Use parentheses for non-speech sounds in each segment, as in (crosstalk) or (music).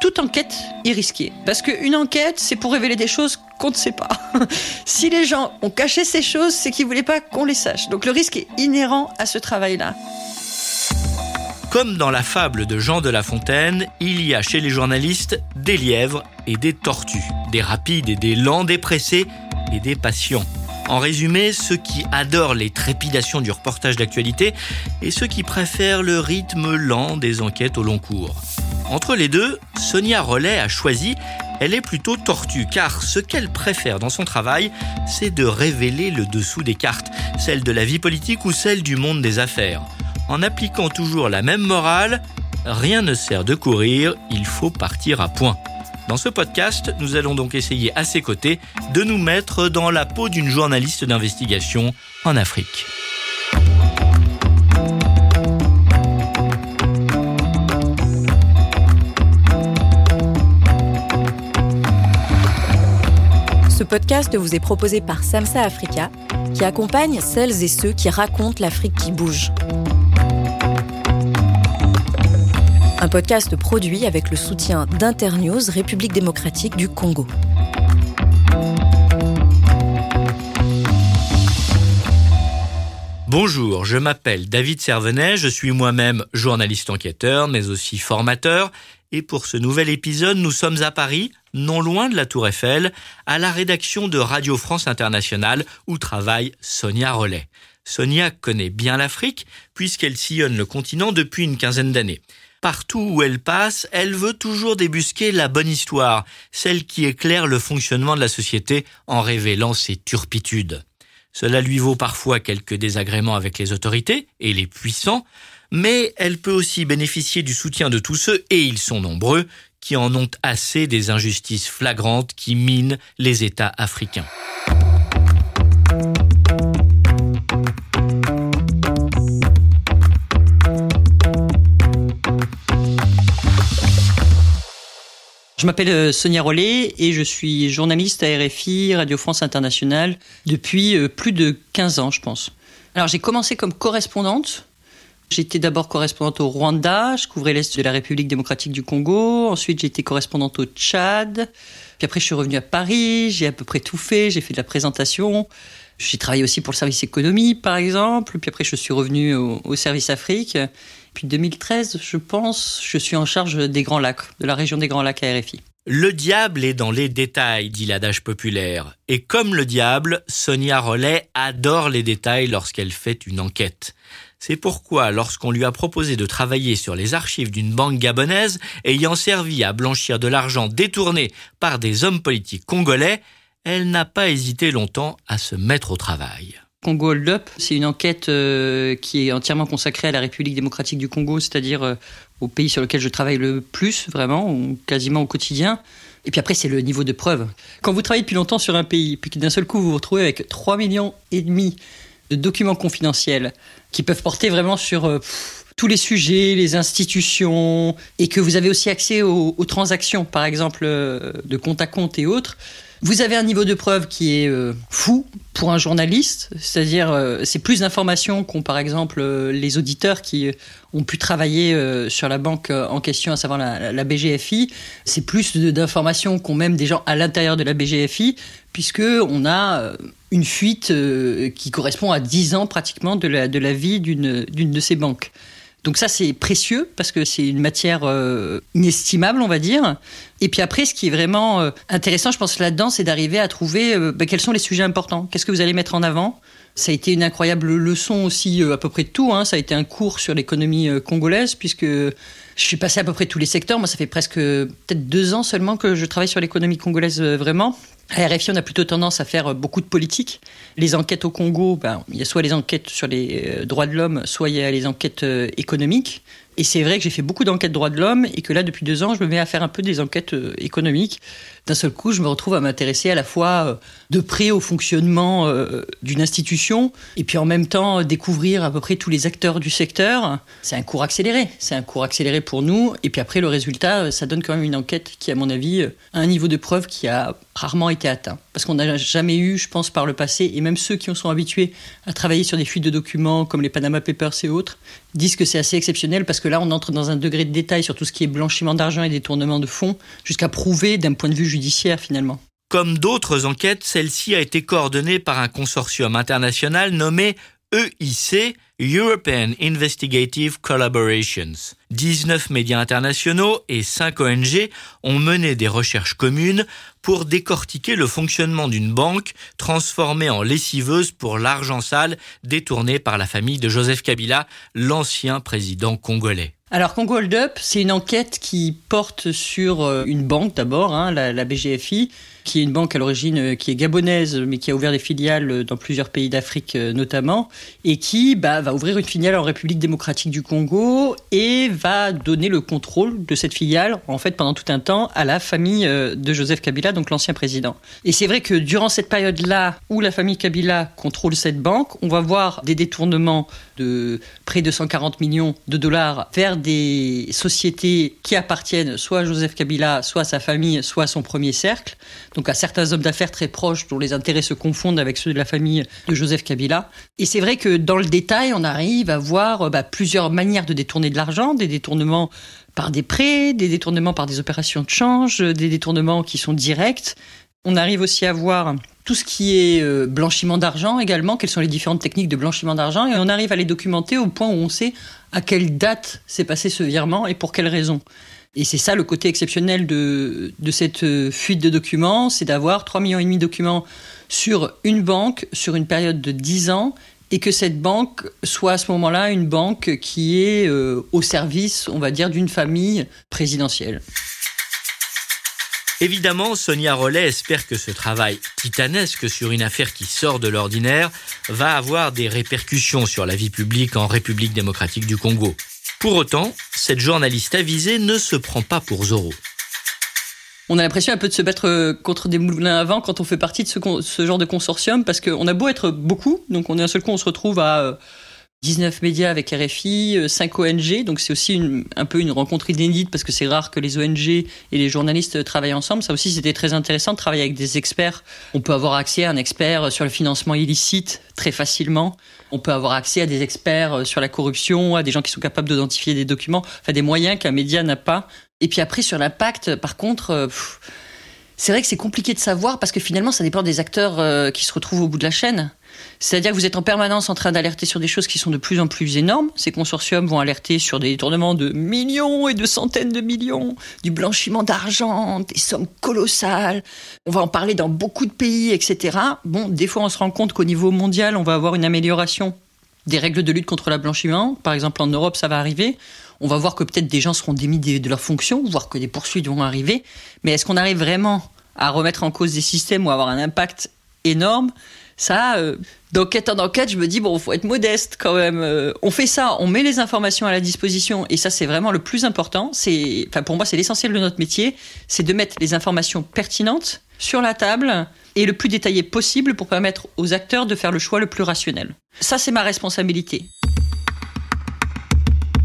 toute enquête est risquée. Parce qu'une enquête, c'est pour révéler des choses qu'on ne sait pas. (laughs) si les gens ont caché ces choses, c'est qu'ils ne voulaient pas qu'on les sache. Donc le risque est inhérent à ce travail-là. Comme dans la fable de Jean de La Fontaine, il y a chez les journalistes des lièvres et des tortues, des rapides et des lents, des pressés et des patients. En résumé, ceux qui adorent les trépidations du reportage d'actualité et ceux qui préfèrent le rythme lent des enquêtes au long cours. Entre les deux, Sonia Rollet a choisi, elle est plutôt tortue, car ce qu'elle préfère dans son travail, c'est de révéler le dessous des cartes, celle de la vie politique ou celle du monde des affaires. En appliquant toujours la même morale, rien ne sert de courir, il faut partir à point. Dans ce podcast, nous allons donc essayer à ses côtés de nous mettre dans la peau d'une journaliste d'investigation en Afrique. Podcast vous est proposé par Samsa Africa, qui accompagne celles et ceux qui racontent l'Afrique qui bouge. Un podcast produit avec le soutien d'Internews République démocratique du Congo. Bonjour, je m'appelle David Servenet, je suis moi-même journaliste enquêteur, mais aussi formateur, et pour ce nouvel épisode, nous sommes à Paris, non loin de la Tour Eiffel, à la rédaction de Radio France Internationale où travaille Sonia Rollet. Sonia connaît bien l'Afrique puisqu'elle sillonne le continent depuis une quinzaine d'années. Partout où elle passe, elle veut toujours débusquer la bonne histoire, celle qui éclaire le fonctionnement de la société en révélant ses turpitudes. Cela lui vaut parfois quelques désagréments avec les autorités et les puissants, mais elle peut aussi bénéficier du soutien de tous ceux, et ils sont nombreux, qui en ont assez des injustices flagrantes qui minent les États africains. Je m'appelle euh, Sonia Rollet et je suis journaliste à RFI, Radio France Internationale, depuis euh, plus de 15 ans, je pense. Alors j'ai commencé comme correspondante. J'étais d'abord correspondante au Rwanda, je couvrais l'Est de la République démocratique du Congo. Ensuite été correspondante au Tchad. Puis après je suis revenue à Paris, j'ai à peu près tout fait, j'ai fait de la présentation. J'ai travaillé aussi pour le service économie, par exemple. Puis après, je suis revenu au, au, service Afrique. Puis 2013, je pense, je suis en charge des Grands Lacs, de la région des Grands Lacs à RFI. Le diable est dans les détails, dit l'adage populaire. Et comme le diable, Sonia Rollet adore les détails lorsqu'elle fait une enquête. C'est pourquoi, lorsqu'on lui a proposé de travailler sur les archives d'une banque gabonaise ayant servi à blanchir de l'argent détourné par des hommes politiques congolais, elle n'a pas hésité longtemps à se mettre au travail. Congo Hold Up, c'est une enquête euh, qui est entièrement consacrée à la République démocratique du Congo, c'est-à-dire euh, au pays sur lequel je travaille le plus, vraiment, quasiment au quotidien. Et puis après, c'est le niveau de preuve. Quand vous travaillez depuis longtemps sur un pays, puis d'un seul coup vous vous retrouvez avec 3 millions et demi de documents confidentiels qui peuvent porter vraiment sur euh, tous les sujets, les institutions, et que vous avez aussi accès aux, aux transactions, par exemple, euh, de compte à compte et autres, vous avez un niveau de preuve qui est euh, fou pour un journaliste, c'est-à-dire euh, c'est plus d'informations qu'ont par exemple euh, les auditeurs qui ont pu travailler sur la banque en question, à savoir la, BGFI. C'est plus d'informations qu'ont même des gens à l'intérieur de la BGFI, puisque on a une fuite qui correspond à 10 ans pratiquement de la vie d'une de ces banques. Donc ça, c'est précieux parce que c'est une matière euh, inestimable, on va dire. Et puis après, ce qui est vraiment euh, intéressant, je pense, là-dedans, c'est d'arriver à trouver euh, bah, quels sont les sujets importants. Qu'est-ce que vous allez mettre en avant? Ça a été une incroyable leçon aussi à peu près de tout. Hein. Ça a été un cours sur l'économie congolaise puisque je suis passé à peu près tous les secteurs. Moi, ça fait presque peut-être deux ans seulement que je travaille sur l'économie congolaise vraiment. À RFI, on a plutôt tendance à faire beaucoup de politique. Les enquêtes au Congo, ben, il y a soit les enquêtes sur les droits de l'homme, soit il y a les enquêtes économiques. Et c'est vrai que j'ai fait beaucoup d'enquêtes droits de l'homme et que là, depuis deux ans, je me mets à faire un peu des enquêtes économiques. D'un seul coup, je me retrouve à m'intéresser à la fois de près au fonctionnement d'une institution et puis en même temps découvrir à peu près tous les acteurs du secteur. C'est un cours accéléré. C'est un cours accéléré pour nous. Et puis après, le résultat, ça donne quand même une enquête qui, à mon avis, a un niveau de preuve qui a rarement été atteint. parce qu'on n'a jamais eu, je pense, par le passé, et même ceux qui sont habitués à travailler sur des fuites de documents comme les Panama Papers et autres, disent que c'est assez exceptionnel parce que là, on entre dans un degré de détail sur tout ce qui est blanchiment d'argent et détournement de fonds, jusqu'à prouver d'un point de vue judiciaire Comme d'autres enquêtes, celle-ci a été coordonnée par un consortium international nommé EIC, European Investigative Collaborations. 19 médias internationaux et 5 ONG ont mené des recherches communes pour décortiquer le fonctionnement d'une banque transformée en lessiveuse pour l'argent sale détourné par la famille de Joseph Kabila, l'ancien président congolais. Alors Congo Hold Up, c'est une enquête qui porte sur euh, une banque d'abord, hein, la, BGFI, qui est une banque à l'origine euh, qui est gabonaise, mais qui a ouvert des filiales euh, dans plusieurs pays d'Afrique notamment, et qui bah, va ouvrir une filiale en République démocratique du Congo et va donner le contrôle de cette filiale, en fait, pendant tout un temps, à la famille de Joseph Kabila, donc l'ancien président. Et c'est vrai que durant cette période-là, où la famille Kabila contrôle cette banque, on va voir des détournements de près de 140 millions de dollars vers des sociétés qui appartiennent soit à Joseph Kabila, soit à sa famille, soit à son premier cercle, donc à certains hommes d'affaires très proches dont les intérêts se confondent avec ceux de la famille de Joseph Kabila. Et c'est vrai que dans le détail, on arrive à voir bah, plusieurs manières de détourner de l'argent, des détournements par des prêts, des détournements par des opérations de change, des détournements qui sont directs. On arrive aussi à voir tout ce qui est euh, blanchiment d'argent également, quelles sont les différentes techniques de blanchiment d'argent, et on arrive à les documenter au point où on sait à quelle date s'est passé ce virement et pour quelles raisons. Et c'est ça le côté exceptionnel de, cette euh, fuite de documents, c'est d'avoir 3,5 millions de documents sur une banque sur une période de 10 ans et que cette banque soit à ce moment-là une banque qui est euh, au service, on va dire, d'une famille présidentielle. Évidemment, Sonia Rollet espère que ce travail titanesque sur une affaire qui sort de l'ordinaire va avoir des répercussions sur la vie publique en République démocratique du Congo. Pour autant, cette journaliste avisée ne se prend pas pour Zorro. On a l'impression un peu de se battre euh, contre des moulins à vent quand on fait partie de ce, ce genre de consortium parce qu'on a beau être beaucoup, donc on est un seul coup on se retrouve à euh, 19 médias avec RFI, 5 euh, ONG, donc c'est aussi un peu une rencontre inédite parce que c'est rare que les ONG et les journalistes travaillent ensemble. Ça aussi, c'était très intéressant de travailler avec des experts. On peut avoir accès à un expert sur le financement illicite très facilement. On peut avoir accès à des experts sur la corruption, à des gens qui sont capables d'identifier des documents, enfin des moyens qu'un média n'a pas. Et puis après, sur l'impact, par contre, euh, c'est vrai que c'est compliqué de savoir parce que finalement, ça dépend des acteurs euh, qui se retrouvent au bout de la chaîne. C'est-à-dire que vous êtes en permanence en train d'alerter sur des choses qui sont de plus en plus énormes. Ces consortiums vont alerter sur des détournements de millions et de centaines de millions, du blanchiment d'argent, des sommes colossales. On va en parler dans beaucoup de pays, etc. Bon, des fois, on se rend compte qu'au niveau mondial, on va avoir une amélioration des règles de lutte contre le blanchiment. Par exemple, en Europe, ça va arriver. On va voir que peut-être des gens seront démis de leurs fonctions, voire que des poursuites vont arriver. Mais est-ce qu'on arrive vraiment à remettre en cause des systèmes ou à avoir un impact énorme? Ça, euh, d'enquête en enquête, je me dis, bon, faut être modeste quand même. Euh, on fait ça, on met les informations à la disposition, et ça, c'est vraiment le plus important. C'est, enfin, pour moi, c'est l'essentiel de notre métier, c'est de mettre les informations pertinentes sur la table et le plus détaillé possible pour permettre aux acteurs de faire le choix le plus rationnel. Ça, c'est ma responsabilité.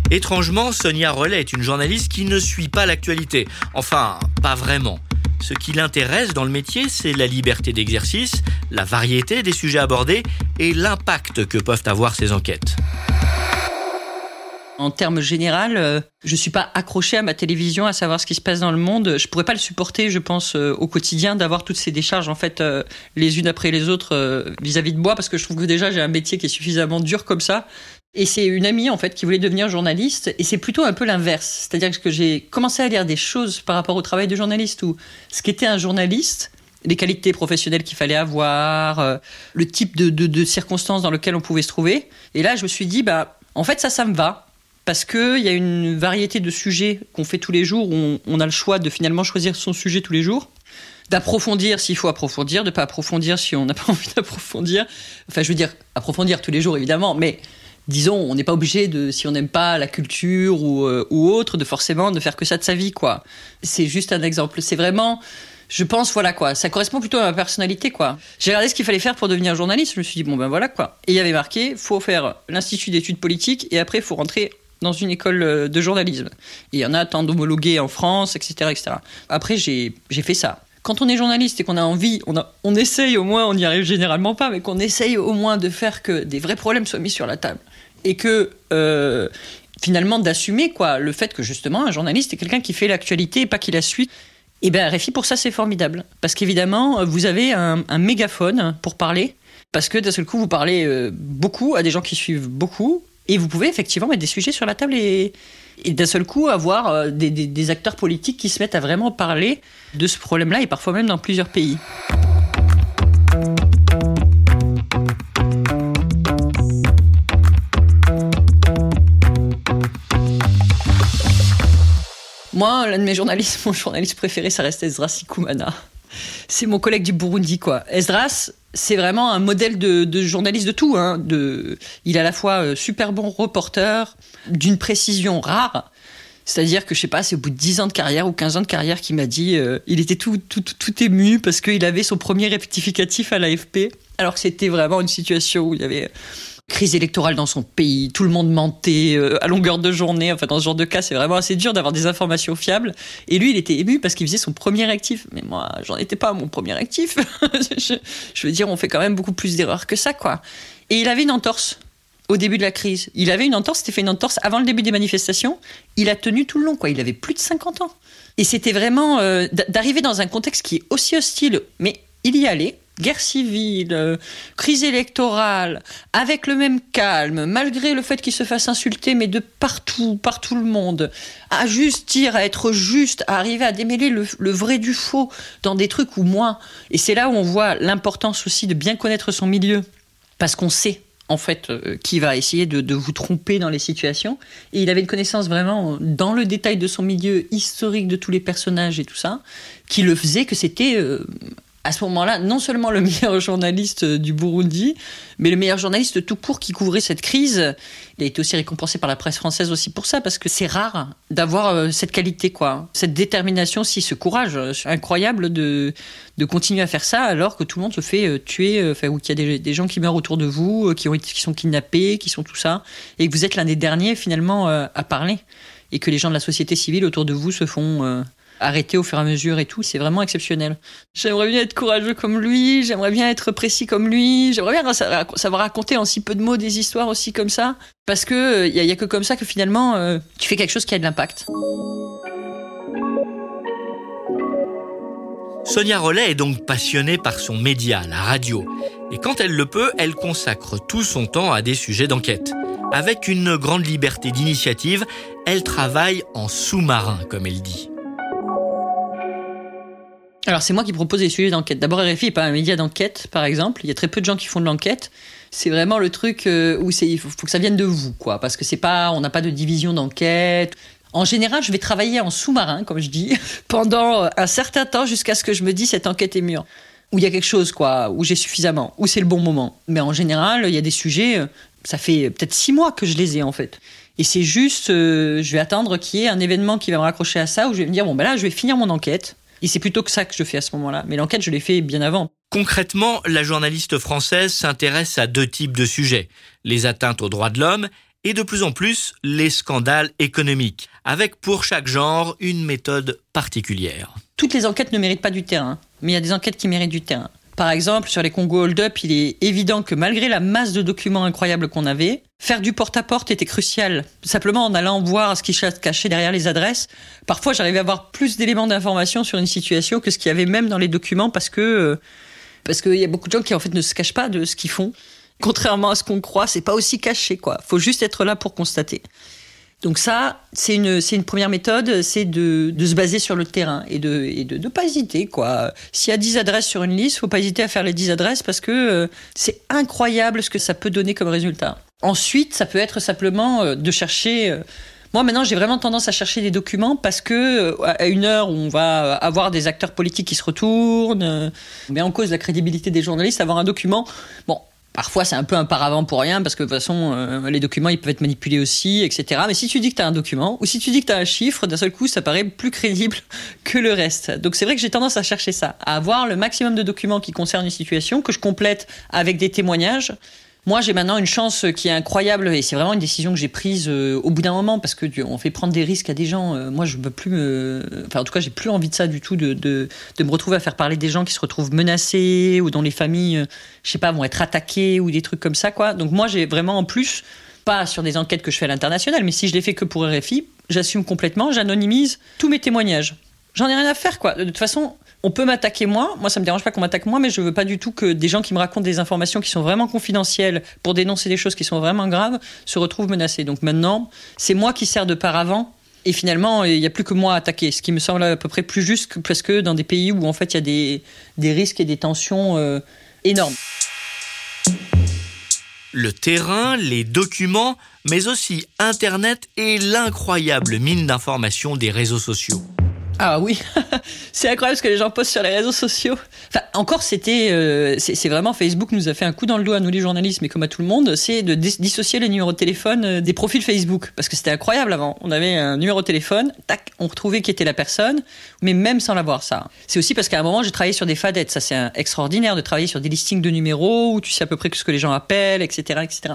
Étrangement, Sonia Rollet est une journaliste qui ne suit pas l'actualité. Enfin, pas vraiment. Ce qui l'intéresse dans le métier, c'est la liberté d'exercice, la variété des sujets abordés et l'impact que peuvent avoir ces enquêtes. En termes généraux, euh, je suis pas accroché à ma télévision, à savoir ce qui se passe dans le monde. Je pourrais pas le supporter, je pense, euh, au quotidien, d'avoir toutes ces décharges en fait euh, les unes après les autres vis-à-vis -vis de moi, parce que je trouve que déjà j'ai un métier qui est suffisamment dur comme ça. Et c'est une amie en fait qui voulait devenir journaliste et c'est plutôt un peu l'inverse. C'est-à-dire que j'ai commencé à lire des choses par rapport au travail de journaliste ou ce qu'était un journaliste, les qualités professionnelles qu'il fallait avoir, euh, le type de, circonstances dans lesquelles on pouvait se trouver. Et là, je me suis dit, bah, en fait, ça, ça me va. Parce qu'il y a une variété de sujets qu'on fait tous les jours, où on, on, a le choix de finalement choisir son sujet tous les jours, d'approfondir s'il faut approfondir, de pas approfondir si on n'a pas (laughs) envie d'approfondir. Enfin, je veux dire, approfondir tous les jours, évidemment, mais disons, on n'est pas obligé de, si on n'aime pas la culture ou, euh, autre, de forcément ne faire que ça de sa vie, quoi. C'est juste un exemple. C'est vraiment, je pense, voilà quoi. Ça correspond plutôt à ma personnalité, quoi. J'ai regardé ce qu'il fallait faire pour devenir journaliste. Je me suis dit, bon ben voilà quoi. Et il y avait marqué, faut faire l'institut d'études politiques et après, faut rentrer dans une école euh, de journalisme. Et il y en a tant d'homologués en France, etc., etc. Après, j'ai fait ça. Quand on est journaliste et qu'on a envie, on, essaye au moins, on n'y arrive généralement pas, mais qu'on essaye au moins de faire que des vrais problèmes soient mis sur la table et que euh, finalement d'assumer quoi le fait que justement un journaliste est quelqu'un qui fait l'actualité et pas qui la suit. Et bien RFI pour ça c'est formidable parce qu'évidemment vous avez un, mégaphone pour parler parce que d'un seul coup vous parlez euh, beaucoup à des gens qui suivent beaucoup et vous pouvez effectivement mettre des sujets sur la table et, d'un seul coup avoir euh, des, acteurs politiques qui se mettent à vraiment parler de ce problème-là et parfois même dans plusieurs pays. Moi, l'un de mes journalistes, (laughs) mon journaliste préféré, ça reste Esdras Sikoumana. C'est mon collègue du Burundi, quoi. Esdras, c'est vraiment un modèle de, journaliste de tout. Hein. Il est à la fois euh, super bon reporter, d'une précision rare. C'est-à-dire que, je sais pas, c'est au bout de 10 ans de carrière ou 15 ans de carrière qu'il m'a dit, euh, il était tout, tout, tout ému parce qu'il avait son premier rectificatif à l'AFP, alors que c'était vraiment une situation où il y avait crise électorale dans son pays, tout le monde mentait euh, à longueur de journée. Enfin, dans ce genre de cas, c'est vraiment assez dur d'avoir des informations fiables. Et lui, il était ému parce qu'il faisait son premier actif. Mais moi, j'en étais pas à mon premier actif. (laughs) je, veux dire, on fait quand même beaucoup plus d'erreurs que ça, quoi. Et il avait une entorse au début de la crise. Il avait une entorse, c'était fait une entorse avant le début des manifestations. Il a tenu tout le long, quoi. Il avait plus de 50 ans. Et c'était vraiment euh, d'arriver dans un contexte qui est aussi hostile, mais il y allait guerre civile, euh, crise électorale, avec le même calme, malgré le fait qu'il se fasse insulter, mais de partout, par tout le monde, à juste dire, à être juste, à arriver à démêler le, vrai du faux dans des trucs ou moins. Et c'est là où on voit l'importance aussi de bien connaître son milieu, parce qu'on sait en fait, euh, qui va essayer de, vous tromper dans les situations. Et il avait une connaissance vraiment dans le détail de son milieu historique de tous les personnages et tout ça, qui le faisait que c'était euh, à ce moment-là, non seulement le (laughs) meilleur journaliste du Burundi, mais le meilleur journaliste tout court qui couvrait cette crise. Il a été aussi récompensé par la presse française aussi pour ça, parce que c'est rare d'avoir euh, cette qualité, quoi. Cette détermination, si ce courage euh, incroyable de, de continuer à faire ça alors que tout le monde se fait euh, tuer, enfin, ou qu'il y a des, gens qui meurent autour de vous, qui sont kidnappés, qui sont tout ça, et que vous êtes l'un des derniers finalement à parler. Et que les gens de la société civile autour de vous se font arrêter au fur et à mesure et tout. C'est vraiment exceptionnel. J'aimerais bien être courageux comme lui, j'aimerais bien être précis comme lui, j'aimerais bien savoir raconter en si peu de mots des histoires aussi comme ça. Parce que il euh, n'y a, que comme ça que finalement euh, tu fais quelque chose qui a de l'impact. Sonia Rollet est donc passionnée par son média, la radio. Et quand elle le peut, elle consacre tout son temps à des sujets d'enquête. Avec une grande liberté d'initiative, elle travaille en sous-marin, comme elle dit. Alors c'est moi qui propose des sujets d'enquête. D'abord RFI n'est pas un média d'enquête, par exemple. Il y a très peu de gens qui font de l'enquête. C'est vraiment le truc euh, où il faut, que ça vienne de vous, quoi. Parce que c'est pas, on n'a pas de division d'enquête. En général, je vais travailler en sous-marin, comme je dis, (laughs) pendant un certain temps jusqu'à ce que je me dise cette enquête est mûre. Où il y a quelque chose, quoi, où j'ai suffisamment, où c'est le bon moment. Mais en général, il y a des sujets, euh, ça fait peut-être six mois que je les ai, en fait. Et c'est juste, euh, je vais attendre qu'il y ait un événement qui va me raccrocher à ça, où je vais me dire, bon, ben là, je vais finir mon enquête et c'est plutôt que ça que je fais à ce moment-là. Mais l'enquête, je l'ai fait bien avant. Concrètement, la journaliste française s'intéresse à deux types de sujets. Les atteintes aux droits de l'homme et de plus en plus les scandales économiques, avec pour chaque genre une méthode particulière. Toutes les enquêtes ne méritent pas du terrain, mais il y a des enquêtes qui méritent du terrain. Par exemple, sur les Congo Hold Up, il est évident que malgré la masse de documents incroyables qu'on avait, faire du porte-à-porte était crucial. Simplement en allant voir ce qui se cachait derrière les adresses, parfois j'arrivais à avoir plus d'éléments d'information sur une situation que ce qu'il y avait même dans les documents parce que euh, parce qu'il y a beaucoup de gens qui en fait ne se cachent pas de ce qu'ils font. Contrairement à ce qu'on croit, c'est pas aussi caché quoi. Faut juste être là pour constater. Donc ça, c'est une, première méthode, c'est de, se baser sur le terrain et de et de, de pas hésiter quoi. S'il y a 10 adresses sur une liste, faut pas hésiter à faire les 10 adresses parce que euh, c'est incroyable ce que ça peut donner comme résultat. Ensuite, ça peut être simplement euh, de chercher euh, moi, maintenant, j'ai vraiment tendance à chercher des documents parce que, une heure où on va avoir des acteurs politiques qui se retournent, met en cause la crédibilité des journalistes, avoir un document, bon, Parfois, c'est un peu un paravent pour rien parce que de toute façon, euh, les documents, ils peuvent être manipulés aussi, etc. Mais si tu dis que tu un document ou si tu dis que tu as un chiffre, d'un seul coup, ça paraît plus crédible (laughs) que le reste. Donc c'est vrai que j'ai tendance à chercher ça, à avoir le maximum de documents qui concernent une situation, que je complète avec des témoignages. Moi, j'ai maintenant une chance qui est incroyable et c'est vraiment une décision que j'ai prise euh, au bout d'un moment parce que on fait prendre des risques à des gens. Euh, moi, je veux plus me. Enfin, en tout cas, j'ai plus envie de ça du tout, de, de, me retrouver à faire parler des gens qui se retrouvent menacés ou dont les familles, euh, je sais pas, vont être attaquées ou des trucs comme ça, quoi. Donc, moi, j'ai vraiment en plus, pas sur des enquêtes que je fais à l'international, mais si je les fais que pour RFI, j'assume complètement, j'anonymise tous mes témoignages. J'en ai rien à faire, quoi. De toute façon, on peut m'attaquer moi. Moi, ça me dérange pas qu'on m'attaque moi, mais je veux pas du tout que des gens qui me racontent des informations qui sont vraiment confidentielles pour dénoncer des choses qui sont vraiment graves se retrouvent menacés. Donc maintenant, c'est moi qui sers de paravent. Et finalement, il n'y a plus que moi à attaquer, ce qui me semble à peu près plus juste parce que dans des pays où en fait il y a des, des risques et des tensions euh, énormes. Le terrain, les documents, mais aussi Internet et l'incroyable mine d'informations des réseaux sociaux. Ah oui, (laughs) c'est incroyable ce que les gens postent sur les réseaux sociaux. Enfin, encore, c'était, euh, c'est vraiment Facebook nous a fait un coup dans le dos à nous les journalistes, mais comme à tout le monde, c'est de dissocier les numéros de téléphone euh, des profils Facebook, parce que c'était incroyable avant. On avait un numéro de téléphone, tac, on retrouvait qui était la personne, mais même sans l'avoir ça. C'est aussi parce qu'à un moment, j'ai travaillé sur des fadettes. Ça, c'est extraordinaire de travailler sur des listings de numéros où tu sais à peu près ce que les gens appellent, etc., etc.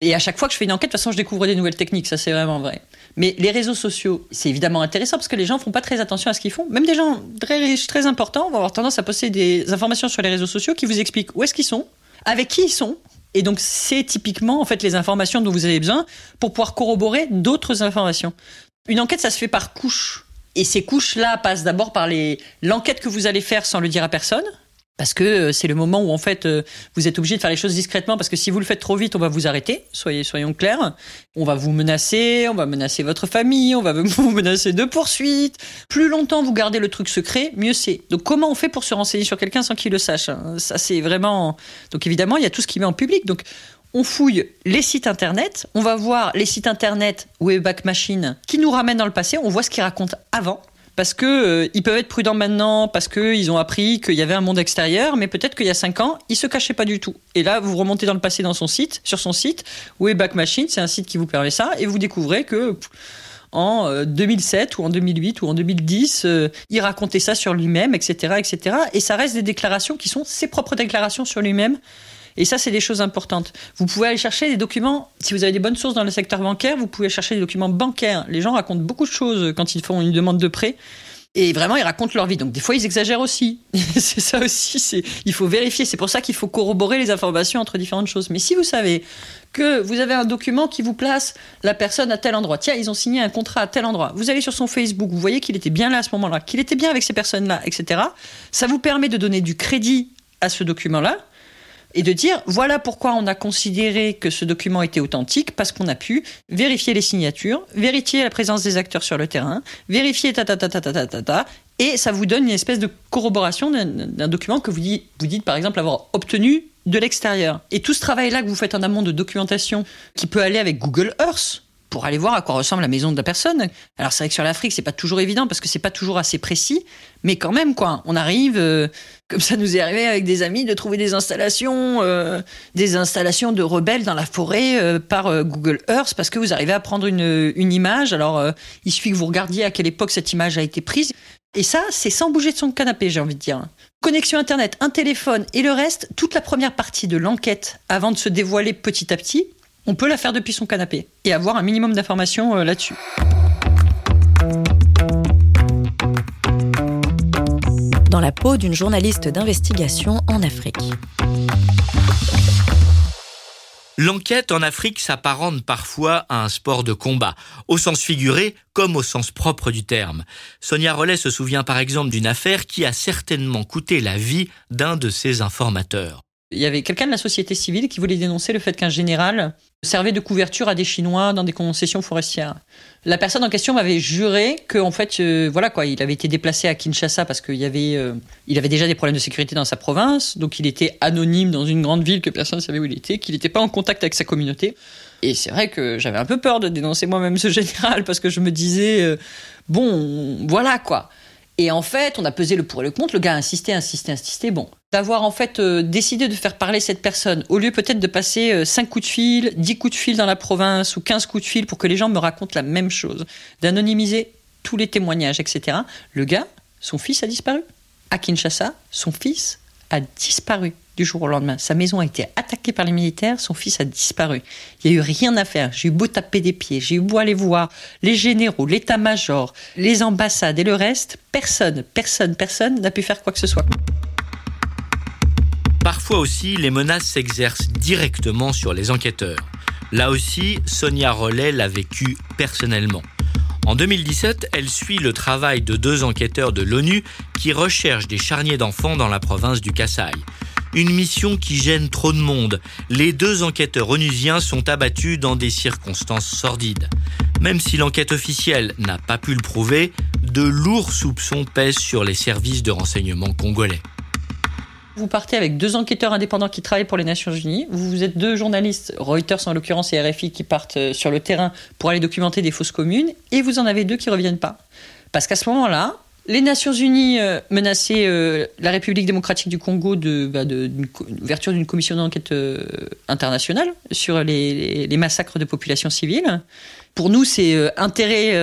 Et à chaque fois que je fais une enquête, de toute façon, je découvre des nouvelles techniques. Ça, c'est vraiment vrai. Mais les réseaux sociaux, c'est évidemment intéressant parce que les gens font pas très attention à ce qu'ils font. Même des gens très riches, très importants vont avoir tendance à poster des informations sur les réseaux sociaux qui vous expliquent où est-ce qu'ils sont, avec qui ils sont. Et donc, c'est typiquement, en fait, les informations dont vous avez besoin pour pouvoir corroborer d'autres informations. Une enquête, ça se fait par couches. Et ces couches-là passent d'abord par l'enquête que vous allez faire sans le dire à personne parce que euh, c'est le moment où en fait euh, vous êtes obligé de faire les choses discrètement parce que si vous le faites trop vite, on va vous arrêter. Soyons clairs. On va vous menacer, on va menacer votre famille, on va vous (laughs) menacer de poursuites. Plus longtemps vous gardez le truc secret, mieux c'est. Donc comment on fait pour se renseigner sur quelqu'un sans qu'il le sache hein? Ça c'est vraiment. Donc évidemment il y a tout ce qui met en public. Donc on fouille les sites internet, on va voir les sites internet Webback Machine qui nous ramènent dans le passé, on voit ce qu'ils racontent avant parce que euh, ils peuvent être prudents maintenant, parce qu'ils ont appris qu'il y avait un monde extérieur, mais peut-être qu'il y a cinq ans, ils se cachaient pas du tout. Et là, vous remontez dans le passé dans son site, sur son site, Wayback Machine, c'est un site qui vous permet ça, et vous découvrez que en 2007 euh, ou en 2008 ou en 2010, euh, il racontait ça sur lui-même, etc., etc. Et ça reste des déclarations qui sont ses propres déclarations sur lui-même. Et ça, c'est des choses importantes. Vous pouvez aller chercher des documents, si vous avez des bonnes sources dans le secteur bancaire, vous pouvez chercher des documents bancaires. Les gens racontent beaucoup de choses quand ils font une demande de prêt. Et vraiment, ils racontent leur vie. Donc, des fois, ils exagèrent aussi. (laughs) c'est ça aussi. Il faut vérifier. C'est pour ça qu'il faut corroborer les informations entre différentes choses. Mais si vous savez que vous avez un document qui vous place la personne à tel endroit, tiens, ils ont signé un contrat à tel endroit, vous allez sur son Facebook, vous voyez qu'il était bien là à ce moment-là, qu'il était bien avec ces personnes-là, etc. Ça vous permet de donner du crédit à ce document-là et de dire voilà pourquoi on a considéré que ce document était authentique parce qu'on a pu vérifier les signatures, vérifier la présence des acteurs sur le terrain, vérifier ta ta ta ta ta ta ta, ta et ça vous donne une espèce de corroboration d'un document que vous dites, vous dites par exemple avoir obtenu de l'extérieur. Et tout ce travail-là que vous faites en amont de documentation, qui peut aller avec Google Earth, pour aller voir à quoi ressemble la maison de la personne. Alors c'est vrai que sur l'Afrique, c'est pas toujours évident parce que c'est pas toujours assez précis, mais quand même quoi, on arrive euh, comme ça nous est arrivé avec des amis de trouver des installations euh, des installations de rebelles dans la forêt euh, par Google Earth parce que vous arrivez à prendre une, une image. Alors il suffit que vous regardiez à quelle époque cette image a été prise. Et ça, c'est sans bouger de son canapé, j'ai envie de dire. Connexion Internet, un téléphone et le reste, toute la première partie de l'enquête, avant de se dévoiler petit à petit, on peut la faire depuis son canapé et avoir un minimum d'informations euh, là-dessus. Dans la peau d'une journaliste d'investigation en Afrique. L'enquête en Afrique s'apparente parfois à un sport de combat, au sens figuré comme au sens propre du terme. Sonia Rollet se souvient par exemple d'une affaire qui a certainement coûté la vie d'un de ses informateurs il y avait quelqu'un de la société civile qui voulait dénoncer le fait qu'un général servait de couverture à des Chinois dans des concessions forestières. La personne en question m'avait juré que, en fait, euh, voilà quoi, il avait été déplacé à Kinshasa parce qu'il y avait, euh, il avait déjà des problèmes de sécurité dans sa province, donc il était anonyme dans une grande ville que personne ne savait où il était, qu'il n'était pas en contact avec sa communauté. Et c'est vrai que j'avais un peu peur de dénoncer moi-même ce (laughs) général parce que je me disais, euh, bon, voilà quoi. Et en fait, on a pesé le pour et le contre. Le gars a insisté, insisté, insisté. Bon, d'avoir en fait euh, décidé de faire parler cette personne, au lieu peut-être de passer 5 euh, coups de fil, 10 coups de fil dans la province ou 15 coups de fil pour que les gens me racontent la même chose, d'anonymiser tous les témoignages, etc. Le gars, son fils a disparu. À Kinshasa, son fils a disparu. Du jour au lendemain. Sa maison a été attaquée par les militaires, son fils a disparu. Il n'y a eu rien à faire. J'ai eu beau taper des pieds, j'ai eu beau aller voir les généraux, l'état-major, les ambassades et le reste. Personne, personne, personne n'a pu faire quoi que ce soit. Parfois aussi, les menaces s'exercent directement sur les enquêteurs. Là aussi, Sonia Rollet l'a vécu personnellement. En 2017, elle suit le travail de deux enquêteurs de l'ONU qui recherchent des charniers d'enfants dans la province du Kasaï. Une mission qui gêne trop de monde. Les deux enquêteurs onusiens sont abattus dans des circonstances sordides. Même si l'enquête officielle n'a pas pu le prouver, de lourds soupçons pèsent sur les services de renseignement congolais. Vous partez avec deux enquêteurs indépendants qui travaillent pour les Nations Unies. Vous êtes deux journalistes, Reuters en l'occurrence et RFI, qui partent euh, sur le terrain pour aller documenter des fausses communes. Et vous en avez deux qui reviennent pas. Parce qu'à ce moment-là, les Nations Unies euh, menaçaient euh, la République démocratique du Congo de, bah, d'une commission d'enquête euh, internationale sur les, massacres de populations civiles. Pour nous, c'est intérêt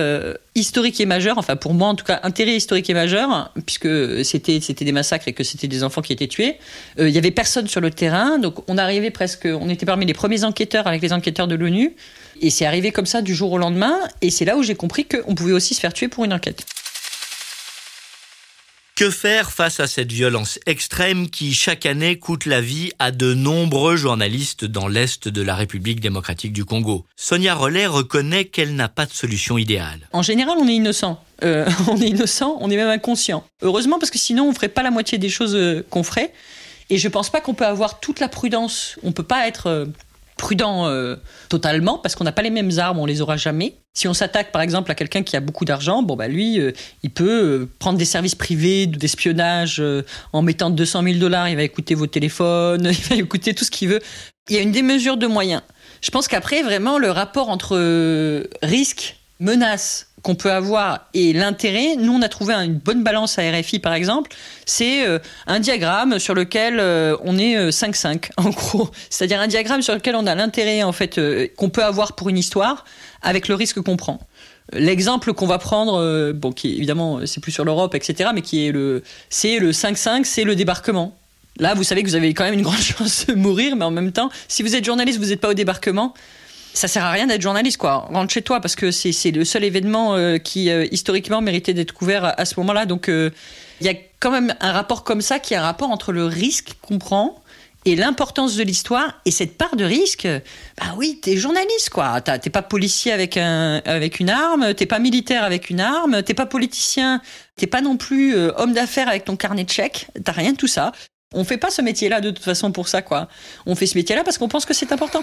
historique et majeur, enfin pour moi en tout cas, intérêt historique et majeur, puisque c'était c'était des massacres et que c'était des enfants qui étaient tués. Il y avait personne sur le terrain, donc on arrivait presque, on était parmi les premiers enquêteurs avec les enquêteurs de l'ONU, et c'est arrivé comme ça du jour au lendemain, et c'est là où j'ai compris qu'on pouvait aussi se faire tuer pour une enquête. Que faire face à cette violence extrême qui chaque année coûte la vie à de nombreux journalistes dans l'Est de la République démocratique du Congo? Sonia Rollet reconnaît qu'elle n'a pas de solution idéale. En général, on est innocent. Euh, (laughs) on est innocent, on est même inconscient. Heureusement, parce que sinon, on ferait pas la moitié des choses euh, qu'on ferait. Et je pense pas qu'on peut avoir toute la prudence. On peut pas être euh, prudent totalement parce qu'on n'a pas les mêmes armes, on les aura jamais. Si on s'attaque par exemple à quelqu'un qui a beaucoup d'argent, bon bah lui, euh, il peut euh, prendre des services privés d'espionnage en mettant 200 000 dollars, il va écouter vos téléphones, (laughs) il va écouter tout ce qu'il veut. Il y a une démesure de moyens. Je pense qu'après vraiment le rapport entre risque, menace qu'on peut avoir et l'intérêt, nous on a trouvé une bonne balance à RFI par exemple, c'est euh, un diagramme sur lequel euh, on est 5-5 euh, (laughs) en gros, c'est-à-dire un diagramme sur lequel on a l'intérêt en fait qu'on peut avoir pour une histoire avec le risque qu'on prend. L'exemple qu'on va prendre, bon, qui évidemment c'est plus sur l'Europe, etc., mais qui est le, c'est le 5-5, c'est le débarquement. Là, vous savez que vous avez quand même une grande (laughs) chance de mourir, mais en même temps, si vous êtes journaliste, vous n'êtes pas au débarquement ça sert à rien d'être journaliste, quoi. Rentre chez toi parce que c'est le seul événement euh, qui euh, historiquement méritait d'être couvert à, ce moment-là. Donc euh, il y a quand même un rapport comme ça qui est un rapport entre le risque qu'on prend et l'importance de l'histoire et cette part de risque. Bah oui, t'es journaliste, quoi. T'es pas policier avec un avec une arme, t'es pas militaire avec une arme, t'es pas politicien, t'es pas non plus homme d'affaires avec ton carnet de chèques. T'as rien de tout ça. On fait pas ce métier-là de toute façon pour ça, quoi. On fait ce métier-là parce qu'on pense que c'est important.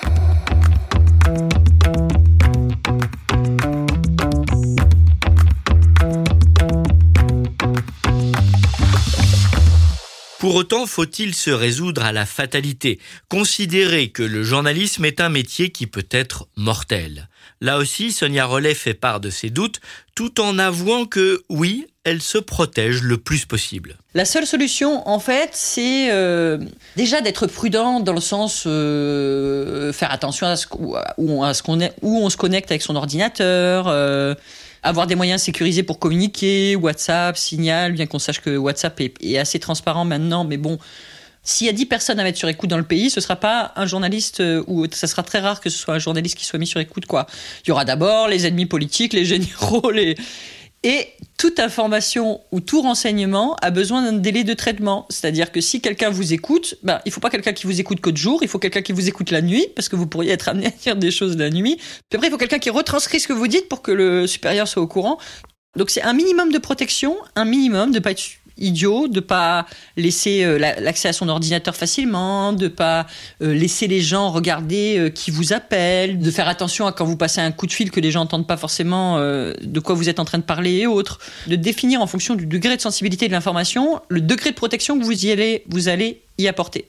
Pour autant, faut-il se résoudre à la fatalité, considérer que le journalisme est un métier qui peut être mortel? Là aussi, Sonia Rollet fait part de ses doutes, tout en avouant que oui, elle se protège le plus possible. La seule solution, en fait, c'est euh, déjà d'être prudent dans le sens euh, faire attention à ce, où, on, où on se connecte avec son ordinateur. Euh, avoir des moyens sécurisés pour communiquer, WhatsApp, Signal, bien qu'on sache que WhatsApp est, assez transparent maintenant, mais bon, s'il y a 10 personnes à mettre sur écoute dans le pays, ce sera pas un journaliste euh, ou ça sera très rare que ce soit un journaliste qui soit mis sur écoute quoi. Il y aura d'abord les ennemis politiques, les généraux, les et toute information ou tout renseignement a besoin d'un délai de traitement. C'est-à-dire que si quelqu'un vous écoute, ben, il faut pas quelqu'un qui vous écoute que jour, il faut quelqu'un qui vous écoute la nuit, parce que vous pourriez être amené à dire des choses la nuit. Puis après, il faut quelqu'un qui retranscrit ce que vous dites pour que le supérieur soit au courant. Donc c'est un minimum de protection, un minimum de pas être idiot, de pas laisser euh, l'accès à son ordinateur facilement, de pas euh, laisser les gens regarder euh, qui vous appelle, de faire attention à quand vous passez un coup de fil que les gens n'entendent pas forcément de quoi vous êtes en train de parler et autres, de définir en fonction du degré de sensibilité de l'information le degré de protection que vous y allez, vous allez y apporter.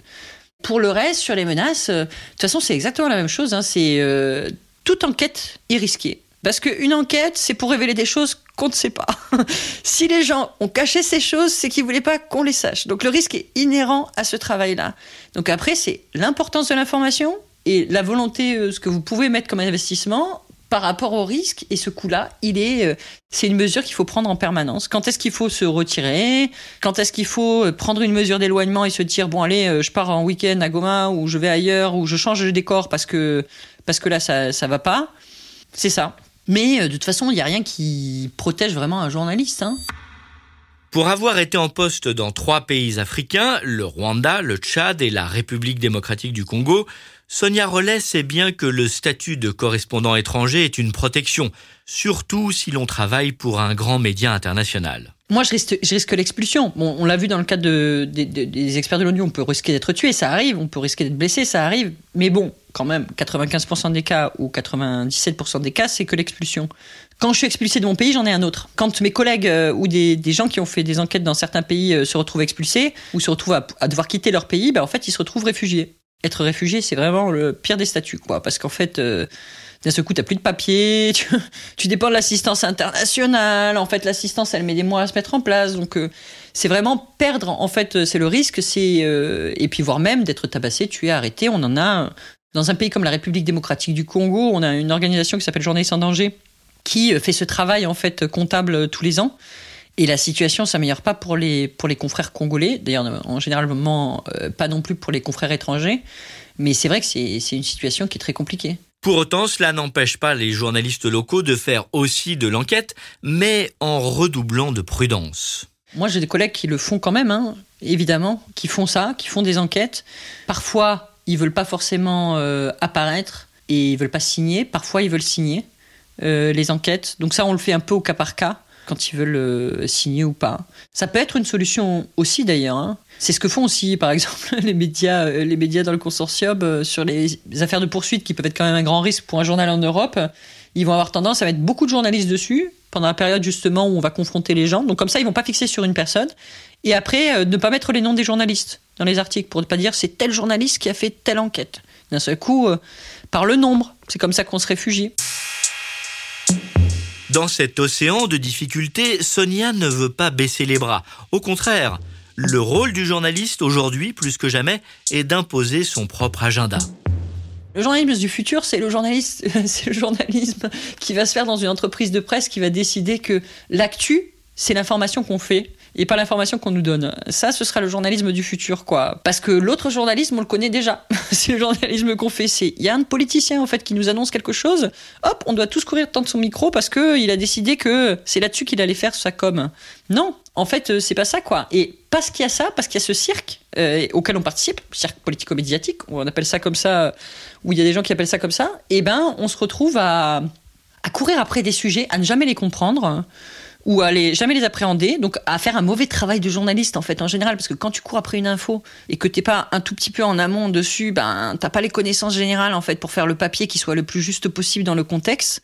Pour le reste, sur les menaces, de toute façon, c'est exactement la même chose. Hein, c'est toute enquête est risquée. Parce qu'une enquête, c'est pour révéler des choses qu'on ne sait pas. (laughs) si les gens ont caché ces choses, c'est qu'ils voulaient pas qu'on les sache. Donc le risque est inhérent à ce travail-là. Donc après, c'est l'importance de l'information et la volonté, euh, ce que vous pouvez mettre comme investissement par rapport au risque. Et ce coup-là, il est, euh, c'est une mesure qu'il faut prendre en permanence. Quand est-ce qu'il faut se retirer? Quand est-ce qu'il faut euh, prendre une mesure d'éloignement et se dire bon allez, je pars en week-end à Goma ou je vais ailleurs ou je change de décor parce que parce que là ça ça va pas? C'est ça. Mais de toute façon, il n'y a rien qui protège vraiment un journaliste. Hein. Pour avoir été en poste dans trois pays africains, le Rwanda, le Tchad et la République démocratique du Congo, Sonia Rollet sait bien que le statut de correspondant étranger est une protection, surtout si l'on travaille pour un grand média international. Moi, je risque, l'expulsion. On l'a vu dans le cadre de, des experts de l'ONU, on peut risquer d'être tué, ça arrive, on peut risquer d'être blessé, ça arrive. Mais bon, quand même, 95% des cas ou 97% des cas, c'est que l'expulsion. Quand je suis expulsé de mon pays, j'en ai un autre. Quand mes collègues euh, ou des, gens qui ont fait des enquêtes dans certains pays euh, se retrouvent expulsés ou se retrouvent à, devoir quitter leur pays, ben, en fait, ils se retrouvent réfugiés être réfugié, c'est vraiment le pire des statuts, quoi. Parce qu'en fait, euh, d'un seul coup, t'as plus de papier, (laughs) tu, dépends de l'assistance internationale. En fait, l'assistance, elle met des mois à se mettre en place. Donc, euh, c'est vraiment perdre. En fait, c'est le risque. Euh, et puis voire même d'être tabassé, tué, arrêté. On en a dans un pays comme la République démocratique du Congo. On a une organisation qui s'appelle Journée sans danger, qui fait ce travail en fait comptable tous les ans et la situation s'améliore pas pour les, pour les confrères congolais, d'ailleurs en généralement euh, pas non plus pour les confrères étrangers, mais c'est vrai que c'est une situation qui est très compliquée. Pour autant, cela n'empêche pas les journalistes locaux de faire aussi de l'enquête, mais en redoublant de prudence. Moi, j'ai des collègues qui le font quand même, hein, évidemment, qui font ça, qui font des enquêtes. Parfois, ils veulent pas forcément euh, apparaître et ils veulent pas signer. Parfois, ils veulent signer euh, les enquêtes. Donc ça, on le fait un peu au cas par cas quand ils veulent euh, signer ou pas. Ça peut être une solution aussi d'ailleurs. Hein. C'est ce que font aussi, par exemple, (laughs) les médias, euh, les médias dans le consortium euh, sur les affaires de poursuite qui peuvent être quand même un grand risque pour un journal en Europe. Ils vont avoir tendance à mettre beaucoup de journalistes dessus pendant la période justement où on va confronter les gens. Donc comme ça, ils vont pas fixer sur une personne. Et après, ne pas mettre les noms des journalistes dans les articles pour ne pas dire c'est tel journaliste qui a fait telle enquête. D'un seul coup, par le nombre. C'est comme ça qu'on se réfugie. Dans cet océan de difficultés, Sonia ne veut pas baisser les bras. Au contraire, le rôle du journaliste aujourd'hui, plus que jamais, est d'imposer son propre agenda. Le journalisme du futur, c'est le, (laughs) journalisme qui va se faire dans une entreprise de presse qui va décider que l'actu, c'est l'information qu'on fait et pas l'information qu'on nous donne. Ça, ce sera le journalisme du futur, quoi. Parce que l'autre journalisme, on le connaît déjà. (laughs) c'est le journalisme qu'on fait. C'est il y a un politicien en fait qui nous annonce quelque chose. Hop, on doit tous courir de son micro parce que il a décidé que c'est là-dessus qu'il allait faire sa com. Non, en fait, euh, c'est pas ça, quoi. Et parce qu'il y a ça, parce qu'il y a ce cirque euh, auquel on participe, cirque politico-médiatique, on appelle ça comme ça, où il y a des gens qui appellent ça comme ça. Eh ben, on se retrouve à courir après des sujets, à ne jamais les comprendre ou à jamais les appréhender, donc à faire un mauvais travail de journaliste en fait en général, parce que quand tu cours après une info et que t'es pas un tout petit peu en amont dessus, ben t'as pas les connaissances générales en fait pour faire le papier qui soit le plus juste possible dans le contexte.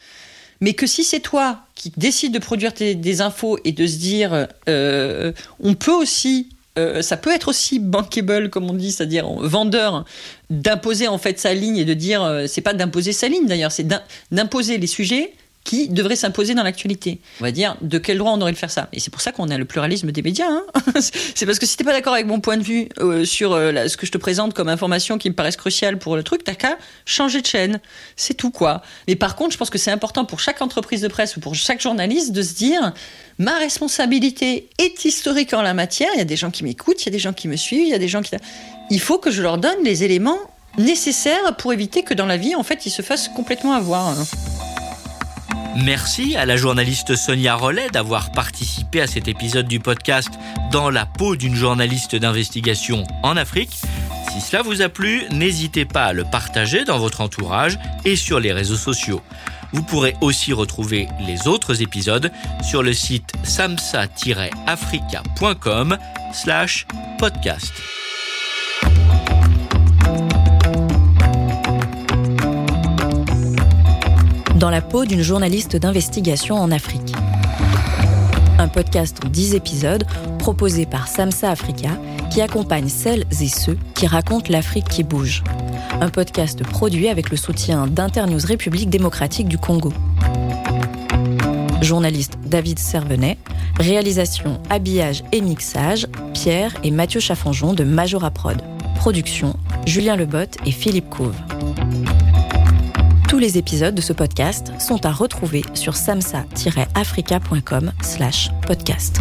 Mais que si c'est toi qui décides de produire des infos et de se dire, euh, on peut aussi euh, ça peut être aussi bankable, comme on dit, c'est-à-dire vendeur, d'imposer en fait sa ligne et de dire, euh, c'est pas d'imposer sa ligne d'ailleurs, c'est d'imposer les sujets qui devrait s'imposer dans l'actualité. On va dire de quel droit on aurait de faire ça. Et c'est pour ça qu'on a le pluralisme des médias. Hein (laughs) c'est parce que si t'es pas d'accord avec mon point de vue euh, sur euh, ce que je te présente comme information qui me paraissent cruciales pour le truc, t'as qu'à changer de chaîne. C'est tout quoi. Mais par contre, je pense que c'est important pour chaque entreprise de presse ou pour chaque journaliste de se dire ma responsabilité est historique en la matière. Il y a des gens qui m'écoutent, il y a des gens qui me suivent, il y a des gens qui. Il faut que je leur donne les éléments nécessaires pour éviter que dans la vie, en fait, ils se fassent complètement avoir. Merci à la journaliste Sonia Rollet d'avoir participé à cet épisode du podcast Dans la peau d'une journaliste d'investigation en Afrique. Si cela vous a plu, n'hésitez pas à le partager dans votre entourage et sur les réseaux sociaux. Vous pourrez aussi retrouver les autres épisodes sur le site samsa-africa.com slash podcast. Dans la peau d'une journaliste d'investigation en Afrique. Un podcast en 10 épisodes proposé par Samsa Africa qui accompagne celles et ceux qui racontent l'Afrique qui bouge. Un podcast produit avec le soutien d'Internews République démocratique du Congo. Journaliste David Servenet, réalisation, habillage et mixage, Pierre et Mathieu Chaffanjon de Majora Prod. Production, Julien Lebotte et Philippe Couve. Tous les épisodes de ce podcast sont à retrouver sur samsa-africa.com/podcast.